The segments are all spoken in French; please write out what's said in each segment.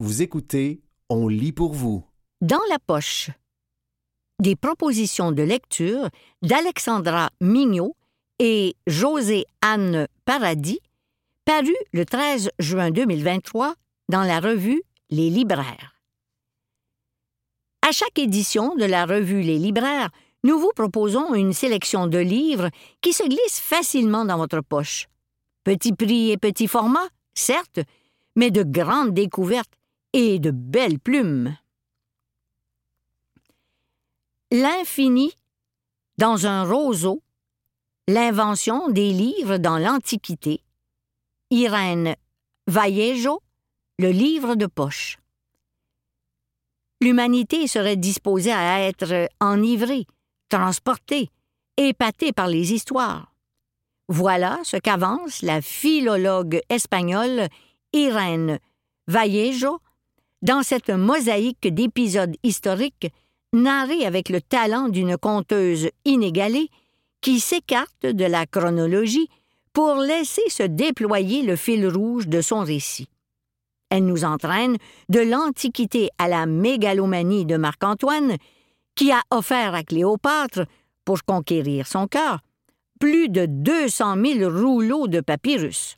Vous écoutez On lit pour vous. Dans la poche. Des propositions de lecture d'Alexandra Mignot et José Anne Paradis, parues le 13 juin 2023 dans la revue Les Libraires. À chaque édition de la revue Les Libraires, nous vous proposons une sélection de livres qui se glissent facilement dans votre poche. Petit prix et petit format, certes, mais de grandes découvertes et de belles plumes. L'infini dans un roseau, l'invention des livres dans l'Antiquité. Irène Vallejo, le livre de poche. L'humanité serait disposée à être enivrée, transportée, épatée par les histoires. Voilà ce qu'avance la philologue espagnole Irène Vallejo dans cette mosaïque d'épisodes historiques narrés avec le talent d'une conteuse inégalée qui s'écarte de la chronologie pour laisser se déployer le fil rouge de son récit. Elle nous entraîne de l'Antiquité à la mégalomanie de Marc-Antoine, qui a offert à Cléopâtre, pour conquérir son cœur, plus de 200 000 rouleaux de papyrus.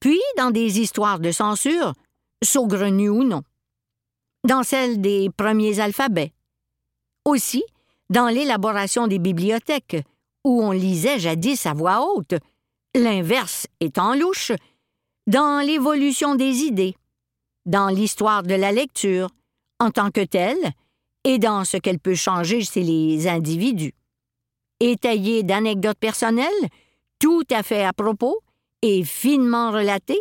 Puis, dans des histoires de censure, saugrenues ou non. Dans celle des premiers alphabets. Aussi, dans l'élaboration des bibliothèques, où on lisait jadis à voix haute, l'inverse étant louche, dans l'évolution des idées, dans l'histoire de la lecture, en tant que telle, et dans ce qu'elle peut changer chez les individus. Étayé d'anecdotes personnelles, tout à fait à propos, et finement relaté,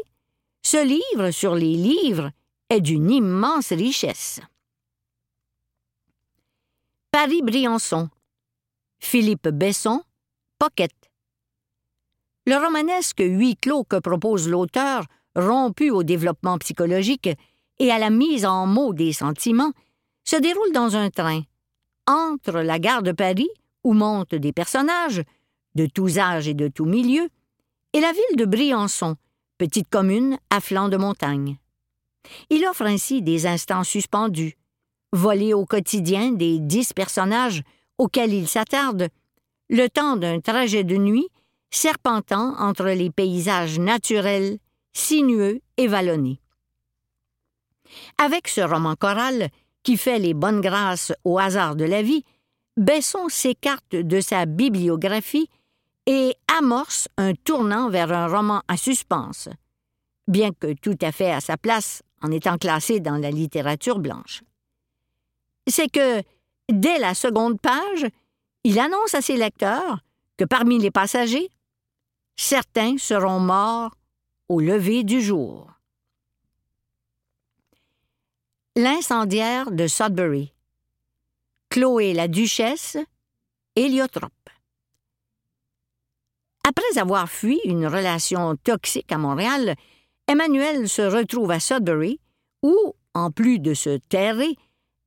ce livre sur les livres est d'une immense richesse. Paris-Briançon. Philippe Besson, Pocket. Le romanesque huis clos que propose l'auteur, rompu au développement psychologique et à la mise en mots des sentiments, se déroule dans un train, entre la gare de Paris, où montent des personnages, de tous âges et de tous milieux, et la ville de Briançon, petite commune à flanc de montagne. Il offre ainsi des instants suspendus, volés au quotidien des dix personnages auxquels il s'attarde, le temps d'un trajet de nuit serpentant entre les paysages naturels, sinueux et vallonnés. Avec ce roman choral, qui fait les bonnes grâces au hasard de la vie, Besson s'écarte de sa bibliographie et amorce un tournant vers un roman à suspense, bien que tout à fait à sa place en étant classé dans la littérature blanche. C'est que, dès la seconde page, il annonce à ses lecteurs que parmi les passagers, certains seront morts au lever du jour. L'incendiaire de Sudbury. Chloé la duchesse, héliotrope. Après avoir fui une relation toxique à Montréal, Emmanuel se retrouve à Sudbury, où, en plus de se terrer,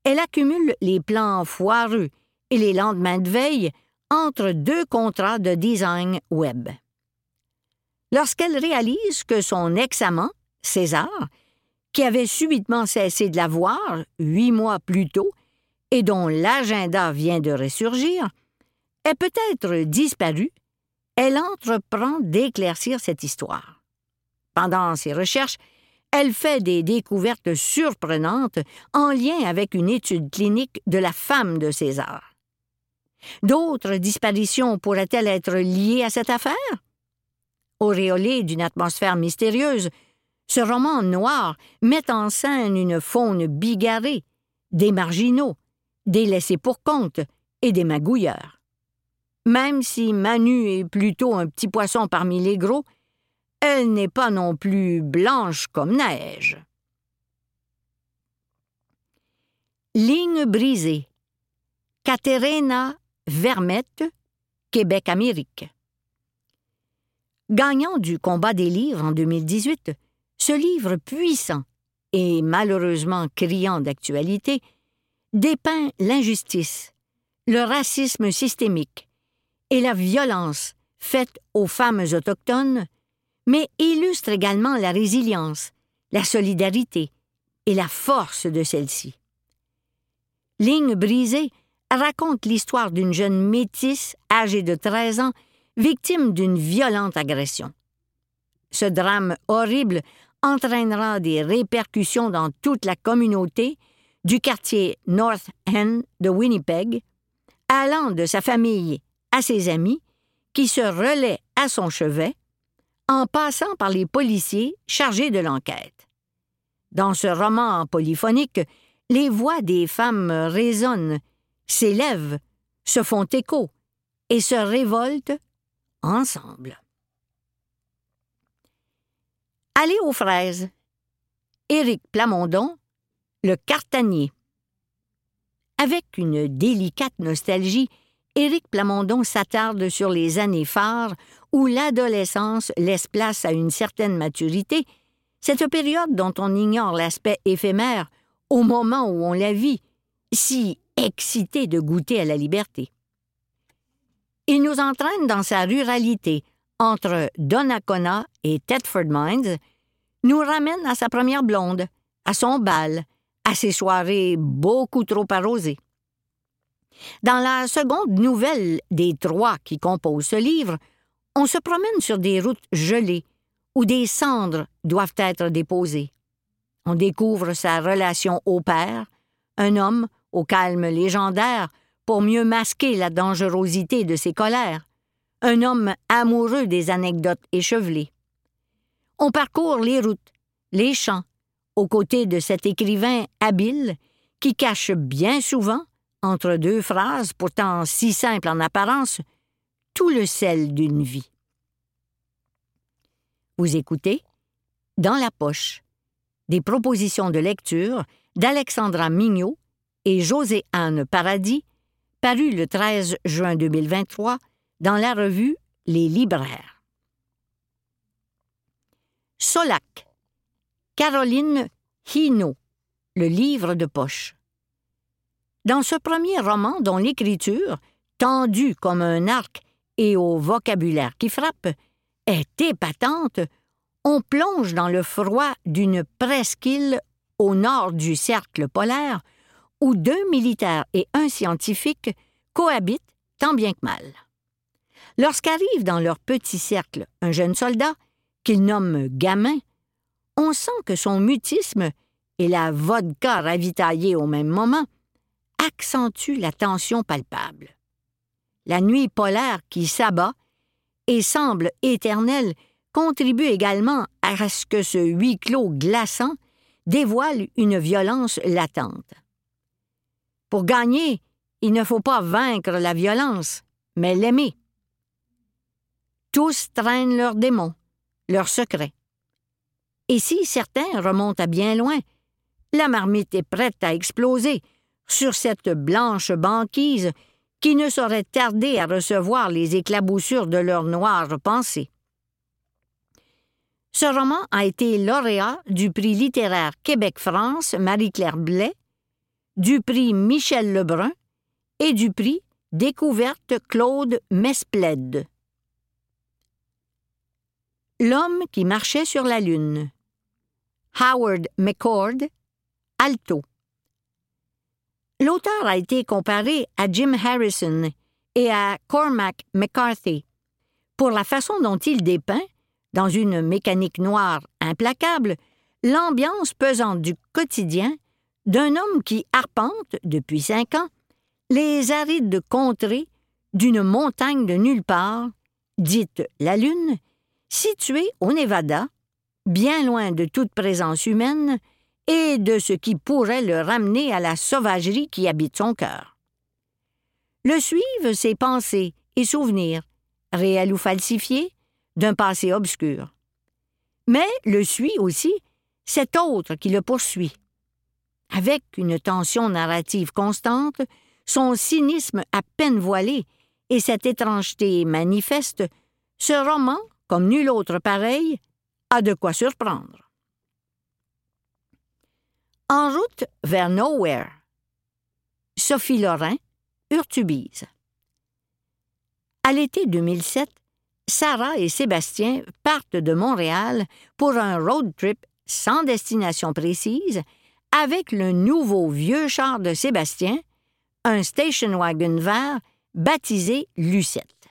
elle accumule les plans foireux et les lendemains de veille entre deux contrats de design web. Lorsqu'elle réalise que son ex-amant, César, qui avait subitement cessé de la voir huit mois plus tôt et dont l'agenda vient de ressurgir, est peut-être disparu, elle entreprend d'éclaircir cette histoire. Pendant ses recherches, elle fait des découvertes surprenantes en lien avec une étude clinique de la femme de César. D'autres disparitions pourraient-elles être liées à cette affaire? Auréolé d'une atmosphère mystérieuse, ce roman noir met en scène une faune bigarrée, des marginaux, des laissés pour compte et des magouilleurs. Même si Manu est plutôt un petit poisson parmi les gros, elle n'est pas non plus blanche comme neige. Ligne brisée. Caterina Vermette, Québec-Amérique. Gagnant du combat des livres en 2018, ce livre puissant et malheureusement criant d'actualité dépeint l'injustice, le racisme systémique et la violence faite aux femmes autochtones mais illustre également la résilience, la solidarité et la force de celle-ci. Ligne brisée raconte l'histoire d'une jeune métisse âgée de 13 ans, victime d'une violente agression. Ce drame horrible entraînera des répercussions dans toute la communauté du quartier North End de Winnipeg, allant de sa famille à ses amis, qui se relaient à son chevet, en passant par les policiers chargés de l'enquête. Dans ce roman polyphonique, les voix des femmes résonnent, s'élèvent, se font écho et se révoltent ensemble. Aller aux fraises. Éric Plamondon, Le Cartanier. Avec une délicate nostalgie, Éric Plamondon s'attarde sur les années phares où l'adolescence laisse place à une certaine maturité, cette période dont on ignore l'aspect éphémère au moment où on la vit, si excité de goûter à la liberté. Il nous entraîne dans sa ruralité, entre Donnacona et Thetford Mines, nous ramène à sa première blonde, à son bal, à ses soirées beaucoup trop arrosées. Dans la seconde nouvelle des trois qui composent ce livre, on se promène sur des routes gelées où des cendres doivent être déposées. On découvre sa relation au père, un homme au calme légendaire pour mieux masquer la dangerosité de ses colères, un homme amoureux des anecdotes échevelées. On parcourt les routes, les champs, aux côtés de cet écrivain habile qui cache bien souvent, entre deux phrases pourtant si simples en apparence, tout le sel d'une vie. Vous écoutez Dans la poche, des propositions de lecture d'Alexandra Mignot et José-Anne Paradis, paru le 13 juin 2023 dans la revue Les Libraires. Solac. Caroline Hino. Le livre de poche. Dans ce premier roman dont l'écriture, tendue comme un arc et au vocabulaire qui frappe, est épatante, on plonge dans le froid d'une presqu'île au nord du cercle polaire où deux militaires et un scientifique cohabitent tant bien que mal. Lorsqu'arrive dans leur petit cercle un jeune soldat, qu'il nomme gamin, on sent que son mutisme et la vodka ravitaillée au même moment accentuent la tension palpable. La nuit polaire qui s'abat et semble éternelle contribue également à ce que ce huis clos glaçant dévoile une violence latente. Pour gagner, il ne faut pas vaincre la violence, mais l'aimer. Tous traînent leurs démons, leurs secrets. Et si certains remontent à bien loin, la marmite est prête à exploser sur cette blanche banquise qui ne saurait tarder à recevoir les éclaboussures de leurs noires pensées. Ce roman a été lauréat du prix littéraire Québec-France Marie-Claire Blais, du prix Michel Lebrun et du prix Découverte Claude Mesplède. L'homme qui marchait sur la Lune. Howard McCord, alto. L'auteur a été comparé à Jim Harrison et à Cormac McCarthy. Pour la façon dont il dépeint, dans une mécanique noire implacable, l'ambiance pesante du quotidien d'un homme qui arpente, depuis cinq ans, les arides contrées d'une montagne de nulle part, dite la Lune, située au Nevada, bien loin de toute présence humaine et de ce qui pourrait le ramener à la sauvagerie qui habite son cœur. Le suivent ses pensées et souvenirs, réels ou falsifiés, d'un passé obscur. Mais le suit aussi cet autre qui le poursuit. Avec une tension narrative constante, son cynisme à peine voilé et cette étrangeté manifeste, ce roman comme nul autre pareil, a de quoi surprendre. En route vers Nowhere. Sophie Lorrain, Urtubise. À l'été 2007, Sarah et Sébastien partent de Montréal pour un road trip sans destination précise, avec le nouveau vieux char de Sébastien, un station wagon vert baptisé Lucette.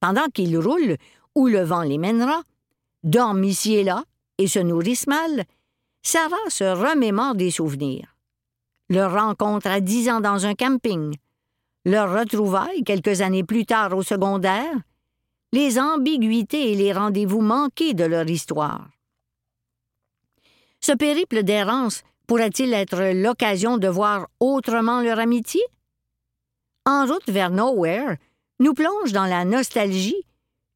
Pendant qu'ils roulent où le vent les mènera, dorment ici et là et se nourrissent mal, Sarah se remémore des souvenirs. Leur rencontre à dix ans dans un camping, leur retrouvailles quelques années plus tard au secondaire, les ambiguïtés et les rendez-vous manqués de leur histoire. Ce périple d'errance pourrait-il être l'occasion de voir autrement leur amitié? En route vers Nowhere, nous plonge dans la nostalgie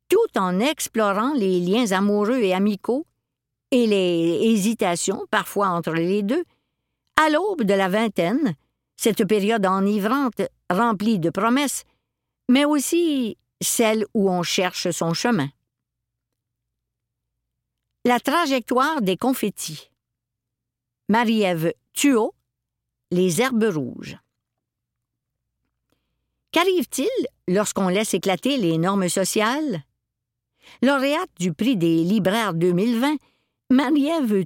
tout en explorant les liens amoureux et amicaux et les hésitations parfois entre les deux. À l'aube de la vingtaine, cette période enivrante remplie de promesses, mais aussi celle où on cherche son chemin. La trajectoire des confettis. Marie-Ève Thuot, Les herbes rouges. Qu'arrive-t-il lorsqu'on laisse éclater les normes sociales? Lauréate du prix des libraires 2020, Marie-Ève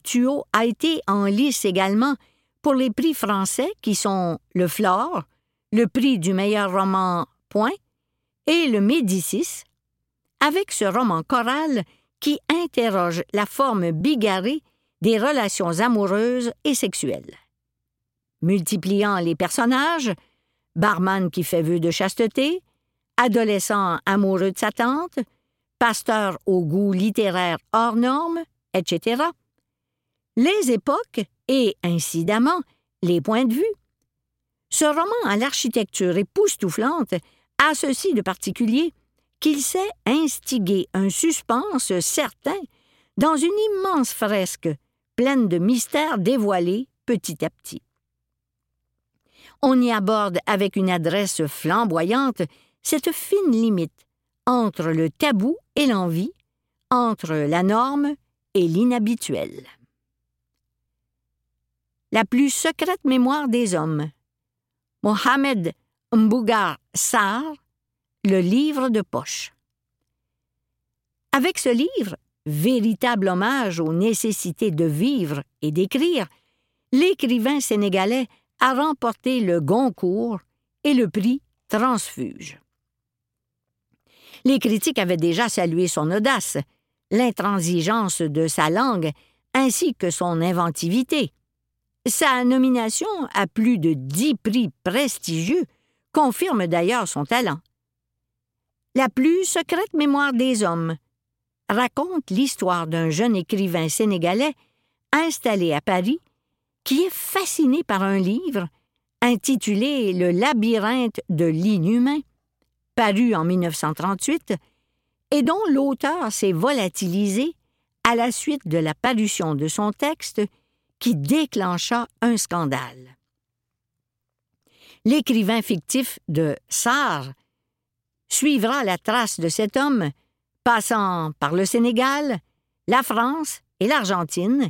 a été en lice également pour les prix français qui sont le Flore, le prix du meilleur roman Point et le Médicis, avec ce roman choral qui interroge la forme bigarrée des relations amoureuses et sexuelles. Multipliant les personnages, barman qui fait vœu de chasteté, adolescent amoureux de sa tante, pasteur au goût littéraire hors norme, etc. Les époques et, incidemment, les points de vue. Ce roman à l'architecture époustouflante a ceci de particulier qu'il sait instiguer un suspense certain dans une immense fresque pleine de mystères dévoilés petit à petit. On y aborde avec une adresse flamboyante cette fine limite entre le tabou et l'envie, entre la norme et l'inhabituel. La plus secrète mémoire des hommes. Mohamed Mbougar Sarr, Le livre de poche. Avec ce livre, véritable hommage aux nécessités de vivre et d'écrire, l'écrivain sénégalais a remporté le Goncourt et le prix Transfuge. Les critiques avaient déjà salué son audace, l'intransigeance de sa langue, ainsi que son inventivité. Sa nomination à plus de dix prix prestigieux confirme d'ailleurs son talent. La plus secrète mémoire des hommes raconte l'histoire d'un jeune écrivain sénégalais installé à Paris qui est fasciné par un livre intitulé Le labyrinthe de l'inhumain, paru en 1938, et dont l'auteur s'est volatilisé à la suite de la parution de son texte qui déclencha un scandale l'écrivain fictif de Sarre suivra la trace de cet homme, passant par le Sénégal, la France et l'Argentine,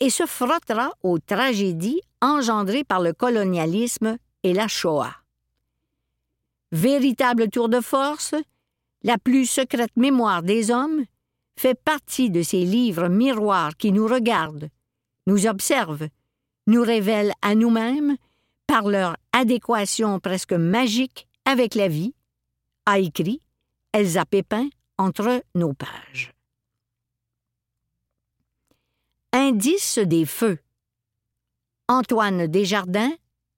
et se frottera aux tragédies engendrées par le colonialisme et la Shoah. Véritable tour de force, la plus secrète mémoire des hommes fait partie de ces livres miroirs qui nous regardent, nous observent, nous révèlent à nous-mêmes par leur adéquation presque magique avec la vie, a écrit Elsa Pépin entre nos pages. Indice des feux. Antoine Desjardins,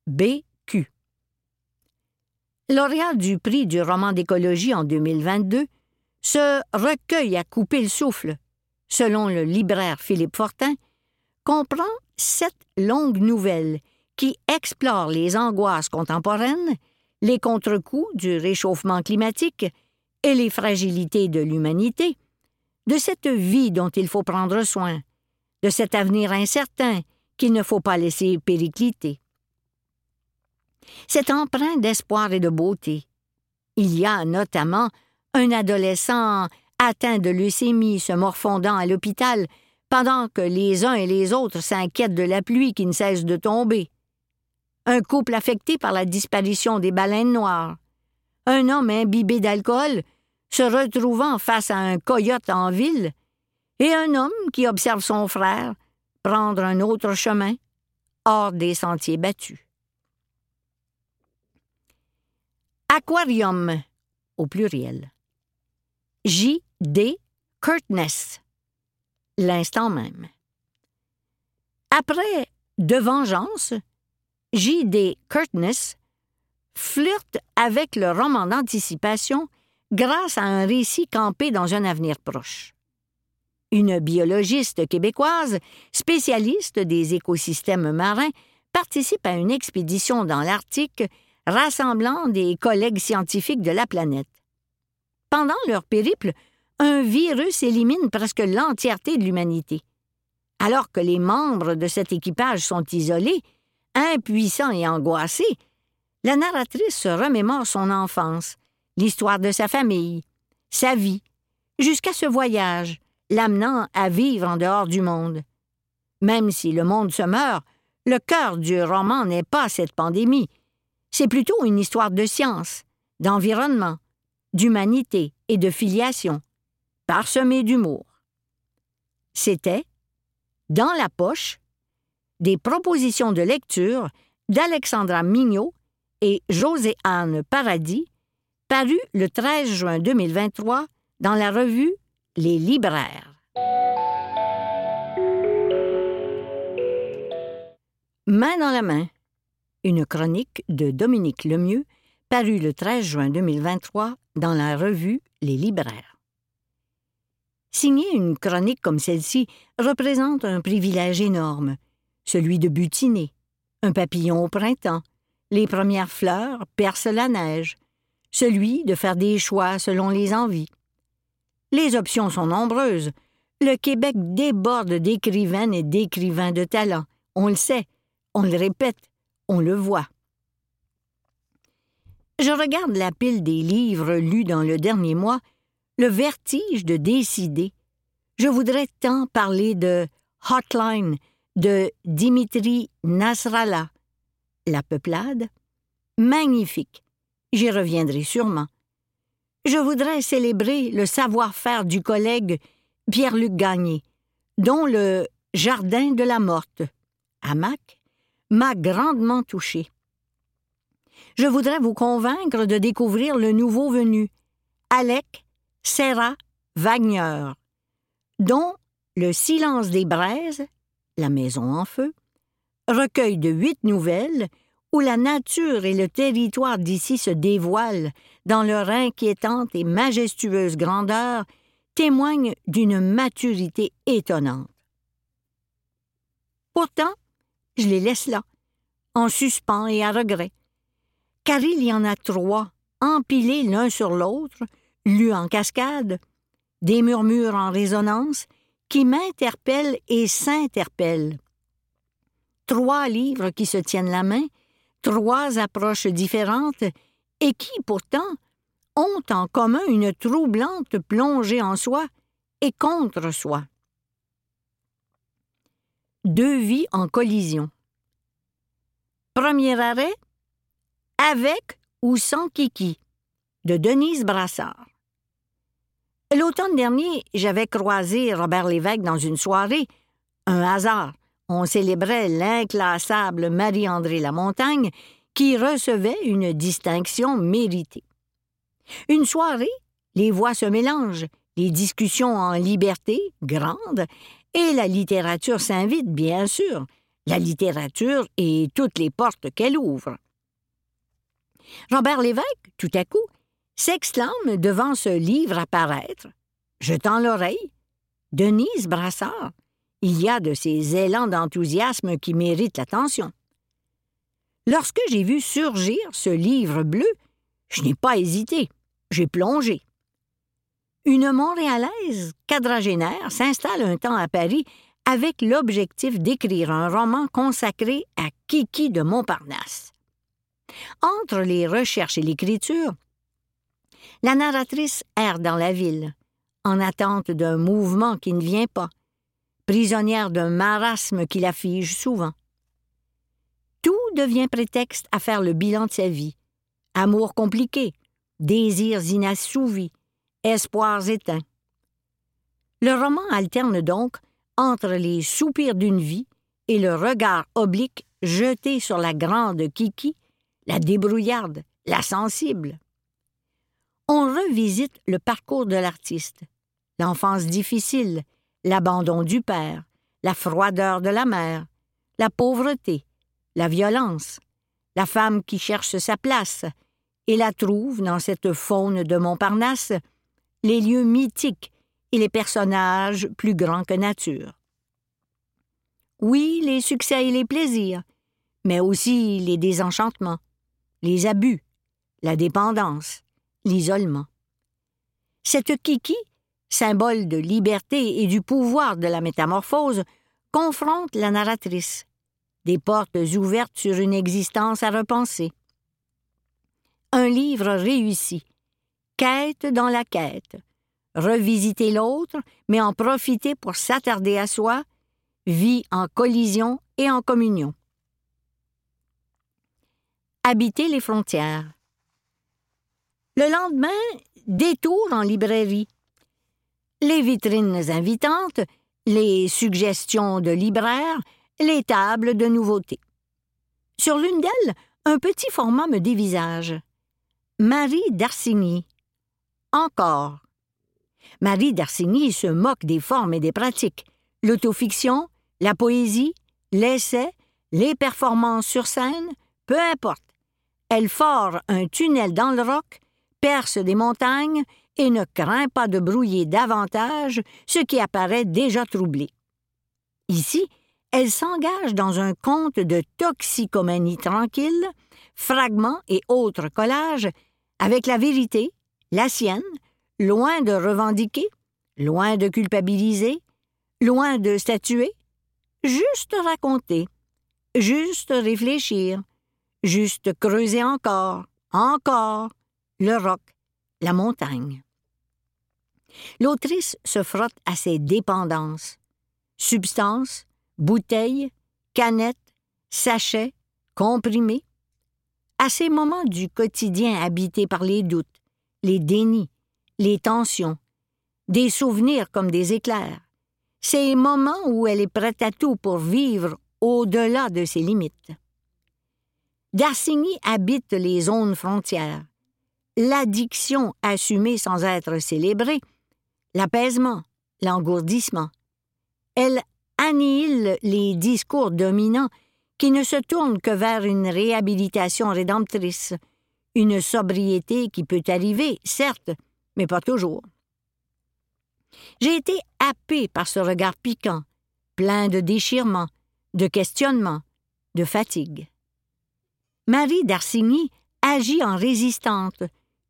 B.Q. Lauréat du prix du roman d'écologie en 2022, ce recueil à couper le souffle, selon le libraire Philippe Fortin, comprend sept longues nouvelles qui explore les angoisses contemporaines, les contre-coups du réchauffement climatique et les fragilités de l'humanité, de cette vie dont il faut prendre soin, de cet avenir incertain qu'il ne faut pas laisser péricliter. Cet emprunt d'espoir et de beauté. Il y a notamment un adolescent atteint de leucémie se morfondant à l'hôpital pendant que les uns et les autres s'inquiètent de la pluie qui ne cesse de tomber un couple affecté par la disparition des baleines noires, un homme imbibé d'alcool se retrouvant face à un coyote en ville, et un homme qui observe son frère prendre un autre chemin, hors des sentiers battus. Aquarium, au pluriel. J. D. Curtness, l'instant même. Après De Vengeance, J. D. Curtness flirte avec le roman d'anticipation grâce à un récit campé dans un avenir proche. Une biologiste québécoise, spécialiste des écosystèmes marins, participe à une expédition dans l'Arctique rassemblant des collègues scientifiques de la planète. Pendant leur périple, un virus élimine presque l'entièreté de l'humanité. Alors que les membres de cet équipage sont isolés, impuissants et angoissés, la narratrice se remémore son enfance, l'histoire de sa famille, sa vie, jusqu'à ce voyage, l'amenant à vivre en dehors du monde. Même si le monde se meurt, le cœur du roman n'est pas cette pandémie. C'est plutôt une histoire de science, d'environnement, d'humanité et de filiation, parsemée d'humour. C'était, dans la poche, des propositions de lecture d'Alexandra Mignot et José-Anne Paradis, parues le 13 juin 2023 dans la revue Les Libraires. Main dans la main, une chronique de Dominique Lemieux, parue le 13 juin 2023 dans la revue Les Libraires. Signer une chronique comme celle-ci représente un privilège énorme, celui de butiner, un papillon au printemps, les premières fleurs percent la neige, celui de faire des choix selon les envies. Les options sont nombreuses. Le Québec déborde d'écrivaines et d'écrivains de talent. On le sait, on le répète, on le voit. Je regarde la pile des livres lus dans le dernier mois, le vertige de décider. Je voudrais tant parler de Hotline de Dimitri Nasrallah. La peuplade? Magnifique. J'y reviendrai sûrement. Je voudrais célébrer le savoir-faire du collègue Pierre-Luc Gagné, dont le Jardin de la Morte, hamac, m'a grandement touché. Je voudrais vous convaincre de découvrir le nouveau venu, Alec Serra Wagner, dont Le silence des braises, La maison en feu, recueil de huit nouvelles où la nature et le territoire d'ici se dévoilent dans leur inquiétante et majestueuse grandeur, témoignent d'une maturité étonnante. Pourtant, je les laisse là, en suspens et à regret, car il y en a trois, empilés l'un sur l'autre, lus en cascade, des murmures en résonance qui m'interpellent et s'interpellent. Trois livres qui se tiennent la main, trois approches différentes et qui, pourtant, ont en commun une troublante plongée en soi et contre soi. Deux vies en collision. Premier arrêt Avec ou sans Kiki de Denise Brassard. L'automne dernier, j'avais croisé Robert Lévesque dans une soirée. Un hasard. On célébrait l'inclassable Marie-André Lamontagne qui recevait une distinction méritée. Une soirée, les voix se mélangent, les discussions en liberté, grandes, et la littérature s'invite, bien sûr, la littérature et toutes les portes qu'elle ouvre. Robert Lévesque, tout à coup, s'exclame devant ce livre à paraître, jetant l'oreille. Denise Brassard, il y a de ces élans d'enthousiasme qui méritent l'attention. Lorsque j'ai vu surgir ce livre bleu, je n'ai pas hésité, j'ai plongé. Une Montréalaise quadragénaire s'installe un temps à Paris avec l'objectif d'écrire un roman consacré à Kiki de Montparnasse. Entre les recherches et l'écriture, la narratrice erre dans la ville, en attente d'un mouvement qui ne vient pas, prisonnière d'un marasme qui la fige souvent. Tout devient prétexte à faire le bilan de sa vie. Amour compliqué, désirs inassouvis, espoirs éteints. Le roman alterne donc entre les soupirs d'une vie et le regard oblique jeté sur la grande Kiki, la débrouillarde, la sensible. On revisite le parcours de l'artiste, l'enfance difficile, l'abandon du père, la froideur de la mère, la pauvreté, la violence, la femme qui cherche sa place et la trouve dans cette faune de Montparnasse, les lieux mythiques et les personnages plus grands que nature. Oui, les succès et les plaisirs, mais aussi les désenchantements, les abus, la dépendance, l'isolement. Cette Kiki, symbole de liberté et du pouvoir de la métamorphose, confronte la narratrice, des portes ouvertes sur une existence à repenser. Un livre réussi, quête dans la quête, revisiter l'autre, mais en profiter pour s'attarder à soi, vie en collision et en communion. Habiter les frontières. Le lendemain, détour en librairie. Les vitrines invitantes, les suggestions de libraires, les tables de nouveautés. Sur l'une d'elles, un petit format me dévisage. Marie d'Arsigny. Encore. Marie d'Arsigny se moque des formes et des pratiques. L'autofiction, la poésie, l'essai, les performances sur scène, peu importe. Elle fore un tunnel dans le roc, perce des montagnes et ne craint pas de brouiller davantage ce qui apparaît déjà troublé. Ici, elle s'engage dans un conte de toxicomanie tranquille, fragments et autres collages, avec la vérité, la sienne, loin de revendiquer, loin de culpabiliser, loin de statuer, juste raconter, juste réfléchir, juste creuser encore, encore, le roc, la montagne. L'autrice se frotte à ses dépendances. Substances, bouteilles, canettes, sachets, comprimés. À ces moments du quotidien habité par les doutes, les dénis, les tensions, des souvenirs comme des éclairs. Ces moments où elle est prête à tout pour vivre au-delà de ses limites. Darsigny habite les zones frontières. L'addiction assumée sans être célébrée, l'apaisement, l'engourdissement. Elle annihile les discours dominants qui ne se tournent que vers une réhabilitation rédemptrice, une sobriété qui peut arriver, certes, mais pas toujours. J'ai été happé par ce regard piquant, plein de déchirements, de questionnements, de fatigue. Marie d'Arsigny agit en résistante,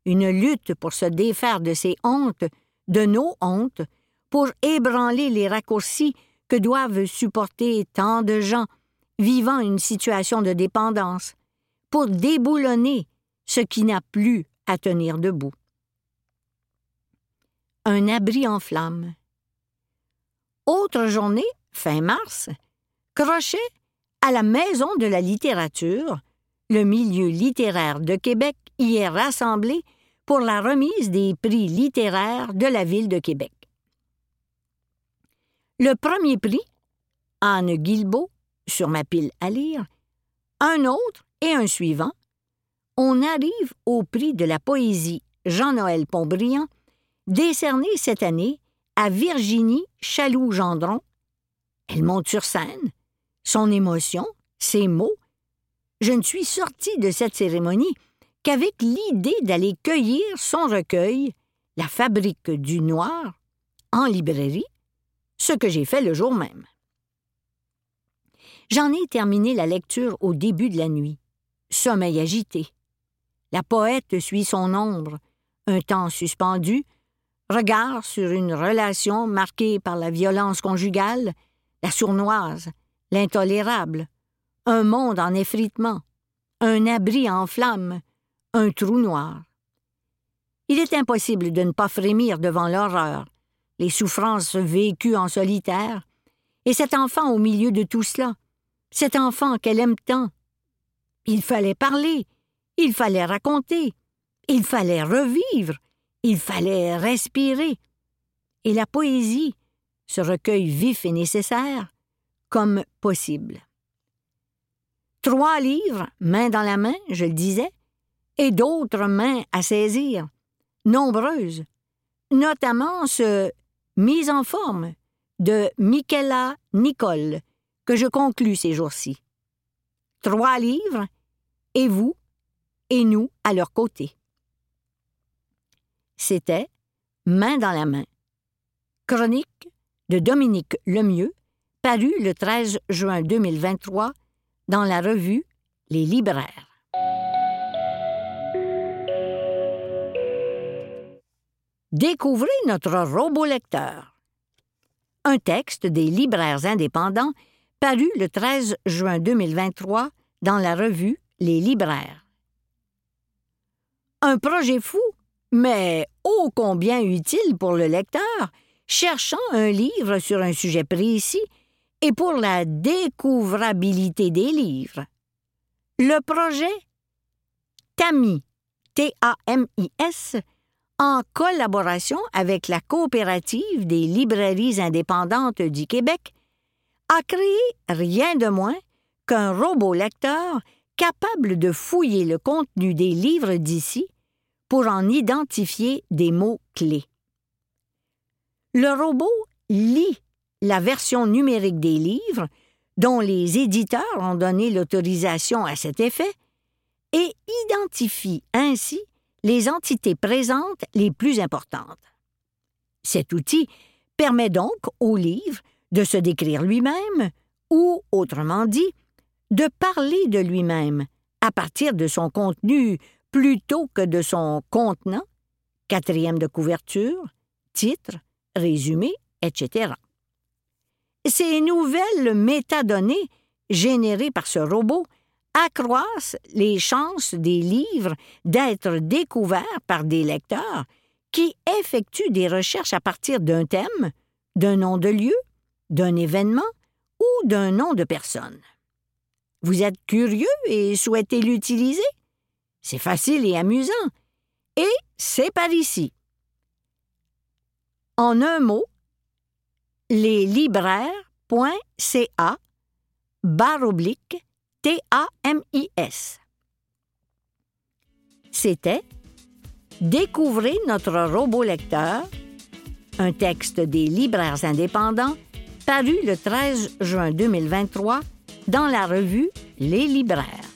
une lutte pour se défaire de ses hontes, de nos hontes, pour ébranler les raccourcis que doivent supporter tant de gens vivant une situation de dépendance, pour déboulonner ce qui n'a plus à tenir debout. Un abri en flammes. Autre journée, fin mars, crochet à la Maison de la littérature, le milieu littéraire de Québec y est rassemblé pour la remise des prix littéraires de la ville de Québec. Le premier prix, Anne Guilbeault, sur ma pile à lire, un autre et un suivant, on arrive au prix de la poésie Jean-Noël Pontbriand, décerné cette année à Virginie Chaloux-Gendron. Elle monte sur scène, son émotion, ses mots, je ne suis sortie de cette cérémonie qu'avec l'idée d'aller cueillir son recueil, La fabrique du noir, en librairie, ce que j'ai fait le jour même. J'en ai terminé la lecture au début de la nuit. Sommeil agité. La poète suit son ombre, un temps suspendu, regard sur une relation marquée par la violence conjugale, la sournoise, l'intolérable, un monde en effritement, un abri en flammes, un trou noir. Il est impossible de ne pas frémir devant l'horreur, les souffrances vécues en solitaire, et cet enfant au milieu de tout cela, cet enfant qu'elle aime tant. Il fallait parler, il fallait raconter, il fallait revivre, il fallait respirer. Et la poésie, ce recueil vif et nécessaire, comme possible. Trois livres, main dans la main, je le disais, et d'autres mains à saisir, nombreuses, notamment ce Mise en forme de Michaela Nicole, que je conclus ces jours-ci. Trois livres, et vous, et nous à leur côté. C'était Main dans la main. Chronique de Dominique Lemieux, paru le 13 juin 2023 dans la revue Les libraires. Découvrez notre robot lecteur. Un texte des libraires indépendants paru le 13 juin 2023 dans la revue Les libraires. Un projet fou, mais ô combien utile pour le lecteur, cherchant un livre sur un sujet précis et pour la découvrabilité des livres. Le projet TAMI, T-A-M-I-S, en collaboration avec la coopérative des librairies indépendantes du Québec, a créé rien de moins qu'un robot lecteur capable de fouiller le contenu des livres d'ici pour en identifier des mots clés. Le robot lit la version numérique des livres, dont les éditeurs ont donné l'autorisation à cet effet, et identifie ainsi les entités présentes les plus importantes. Cet outil permet donc au livre de se décrire lui-même, ou, autrement dit, de parler de lui-même à partir de son contenu plutôt que de son contenant, quatrième de couverture, titre, résumé, etc. Ces nouvelles métadonnées générées par ce robot accroissent les chances des livres d'être découverts par des lecteurs qui effectuent des recherches à partir d'un thème, d'un nom de lieu, d'un événement ou d'un nom de personne. Vous êtes curieux et souhaitez l'utiliser? C'est facile et amusant. Et c'est par ici. En un mot, leslibraires.ca barre oblique T-A-M-I-S. C'était Découvrez notre robot lecteur, un texte des libraires indépendants paru le 13 juin 2023 dans la revue Les libraires.